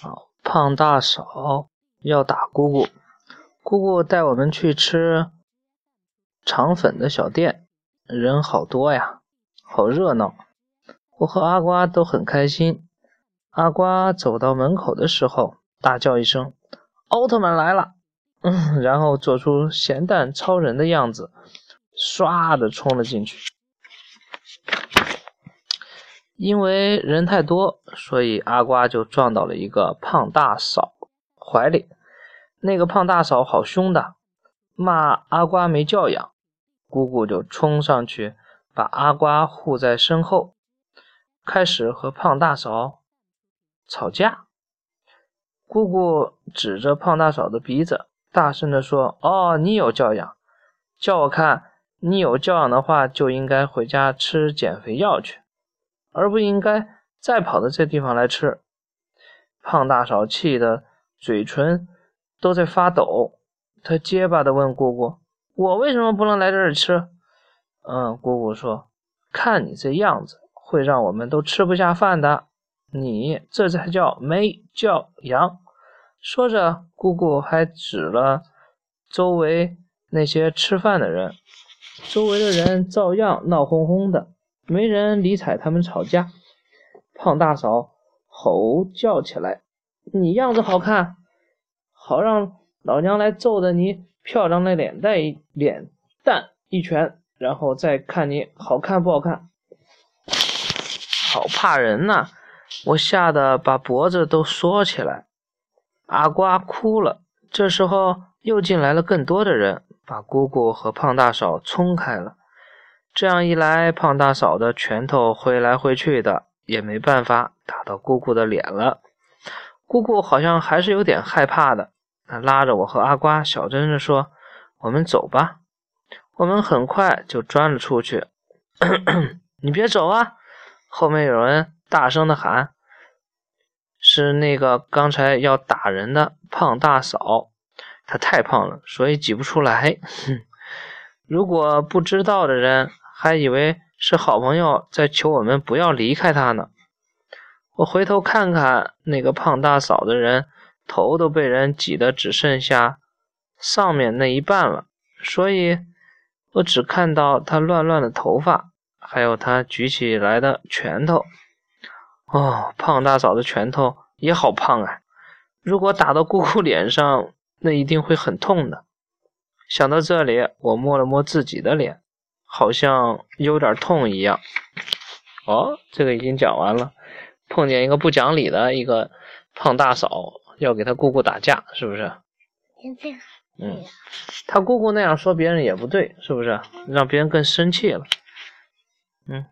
好，胖大嫂要打姑姑，姑姑带我们去吃肠粉的小店，人好多呀，好热闹。我和阿瓜都很开心。阿瓜走到门口的时候，大叫一声：“奥特曼来了！”嗯，然后做出咸蛋超人的样子，唰的冲了进去。因为人太多，所以阿瓜就撞到了一个胖大嫂怀里。那个胖大嫂好凶的，骂阿瓜没教养。姑姑就冲上去，把阿瓜护在身后，开始和胖大嫂吵架。姑姑指着胖大嫂的鼻子，大声地说：“哦，你有教养，叫我看你有教养的话，就应该回家吃减肥药去。”而不应该再跑到这地方来吃。胖大嫂气得嘴唇都在发抖，她结巴地问姑姑：“我为什么不能来这儿吃？”嗯，姑姑说：“看你这样子，会让我们都吃不下饭的。你这才叫没教养。”说着，姑姑还指了周围那些吃饭的人，周围的人照样闹哄哄的。没人理睬他们吵架，胖大嫂吼叫起来：“你样子好看，好让老娘来揍的你漂亮的脸蛋脸蛋一拳，然后再看你好看不好看。”好怕人呐！我吓得把脖子都缩起来。阿瓜哭了。这时候又进来了更多的人，把姑姑和胖大嫂冲开了。这样一来，胖大嫂的拳头挥来挥去的，也没办法打到姑姑的脸了。姑姑好像还是有点害怕的，她拉着我和阿瓜，小声的说：“我们走吧。”我们很快就钻了出去。你别走啊！后面有人大声的喊：“是那个刚才要打人的胖大嫂，她太胖了，所以挤不出来。如果不知道的人。”还以为是好朋友在求我们不要离开他呢。我回头看看那个胖大嫂的人，头都被人挤得只剩下上面那一半了，所以我只看到她乱乱的头发，还有她举起来的拳头。哦，胖大嫂的拳头也好胖啊！如果打到姑姑脸上，那一定会很痛的。想到这里，我摸了摸自己的脸。好像有点痛一样。哦，这个已经讲完了。碰见一个不讲理的一个胖大嫂，要给他姑姑打架，是不是？嗯，他姑姑那样说别人也不对，是不是？让别人更生气了。嗯。